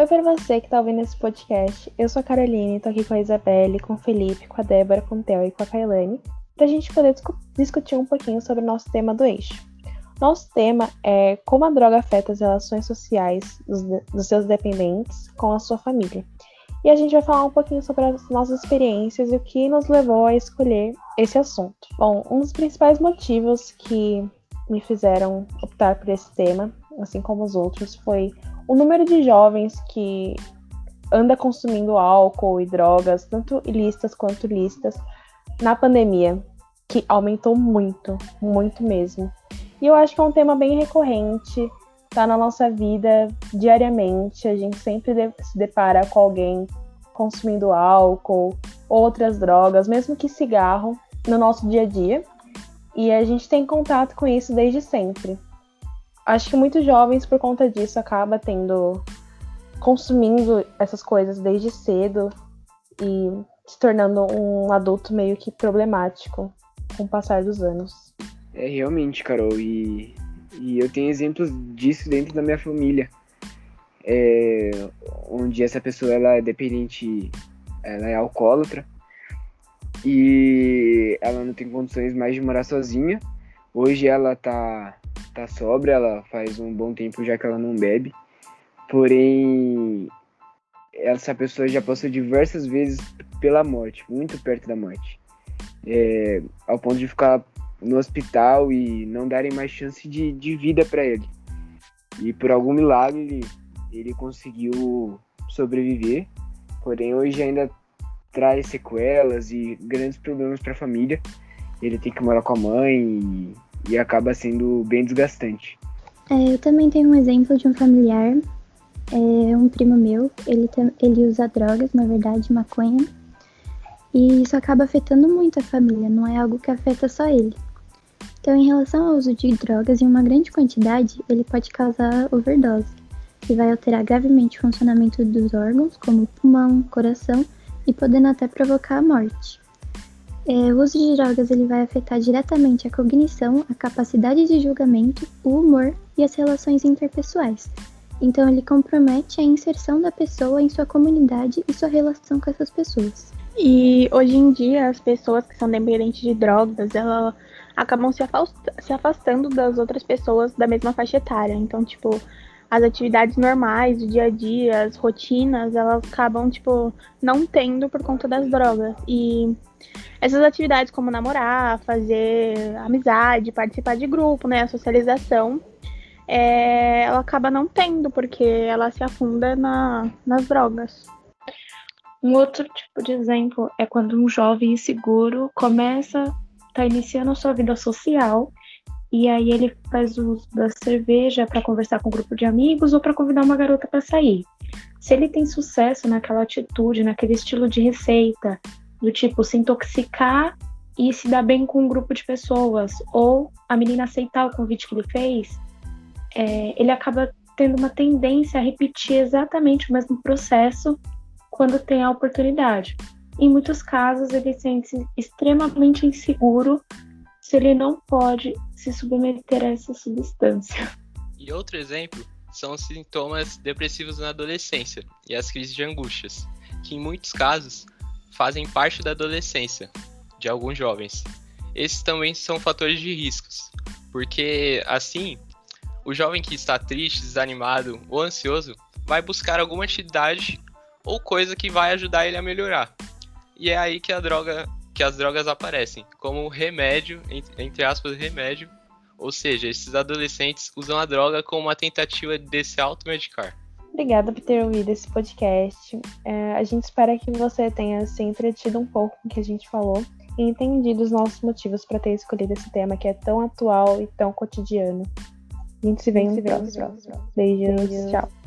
Oi para você que está ouvindo esse podcast. Eu sou a Caroline, estou aqui com a Isabelle, com o Felipe, com a Débora, com o Theo e com a Kailane, para a gente poder discu discutir um pouquinho sobre o nosso tema do eixo. Nosso tema é como a droga afeta as relações sociais dos, dos seus dependentes com a sua família. E a gente vai falar um pouquinho sobre as nossas experiências e o que nos levou a escolher esse assunto. Bom, um dos principais motivos que me fizeram optar por esse tema, assim como os outros, foi o número de jovens que anda consumindo álcool e drogas, tanto ilícitas quanto lícitas, na pandemia, que aumentou muito, muito mesmo. E eu acho que é um tema bem recorrente, tá na nossa vida diariamente. A gente sempre se depara com alguém consumindo álcool, outras drogas, mesmo que cigarro, no nosso dia a dia. E a gente tem contato com isso desde sempre acho que muitos jovens, por conta disso, acaba tendo. consumindo essas coisas desde cedo e se tornando um adulto meio que problemático com o passar dos anos. É realmente, Carol, e, e eu tenho exemplos disso dentro da minha família. É, onde essa pessoa ela é dependente, ela é alcoólatra e ela não tem condições mais de morar sozinha. Hoje ela tá tá sóbria, ela faz um bom tempo já que ela não bebe. Porém, essa pessoa já passou diversas vezes pela morte, muito perto da morte. É, ao ponto de ficar no hospital e não darem mais chance de, de vida para ele. E por algum milagre ele, ele conseguiu sobreviver, porém hoje ainda traz sequelas e grandes problemas para a família. Ele tem que morar com a mãe e e acaba sendo bem desgastante. É, eu também tenho um exemplo de um familiar, é um primo meu, ele, ele usa drogas, na verdade, maconha, e isso acaba afetando muito a família, não é algo que afeta só ele. Então, em relação ao uso de drogas em uma grande quantidade, ele pode causar overdose, que vai alterar gravemente o funcionamento dos órgãos, como pulmão, coração, e podendo até provocar a morte. É, o uso de drogas ele vai afetar diretamente a cognição, a capacidade de julgamento, o humor e as relações interpessoais. Então, ele compromete a inserção da pessoa em sua comunidade e sua relação com essas pessoas. E hoje em dia, as pessoas que são dependentes de drogas, elas acabam se, afastando das outras pessoas da mesma faixa etária. Então, tipo, as atividades normais do dia a dia, as rotinas, elas acabam, tipo, não tendo por conta das drogas. E essas atividades como namorar, fazer amizade, participar de grupo, né, a socialização, é, ela acaba não tendo, porque ela se afunda na, nas drogas. Um outro tipo de exemplo é quando um jovem inseguro começa, está iniciando a sua vida social e aí ele faz uso da cerveja para conversar com um grupo de amigos ou para convidar uma garota para sair. Se ele tem sucesso naquela atitude, naquele estilo de receita, do tipo se intoxicar e se dar bem com um grupo de pessoas, ou a menina aceitar o convite que ele fez, é, ele acaba tendo uma tendência a repetir exatamente o mesmo processo quando tem a oportunidade. Em muitos casos, ele sente-se extremamente inseguro se ele não pode se submeter a essa substância. E outro exemplo são os sintomas depressivos na adolescência e as crises de angústias, que em muitos casos fazem parte da adolescência de alguns jovens. Esses também são fatores de riscos, porque assim, o jovem que está triste, desanimado ou ansioso vai buscar alguma atividade ou coisa que vai ajudar ele a melhorar. E é aí que a droga, que as drogas aparecem, como remédio, entre aspas, remédio. Ou seja, esses adolescentes usam a droga como uma tentativa de se automedicar. Obrigada por ter ouvido esse podcast. É, a gente espera que você tenha se entretido um pouco com o que a gente falou e entendido os nossos motivos para ter escolhido esse tema que é tão atual e tão cotidiano. A gente se vê no próximo. Beijos, Beijos. tchau.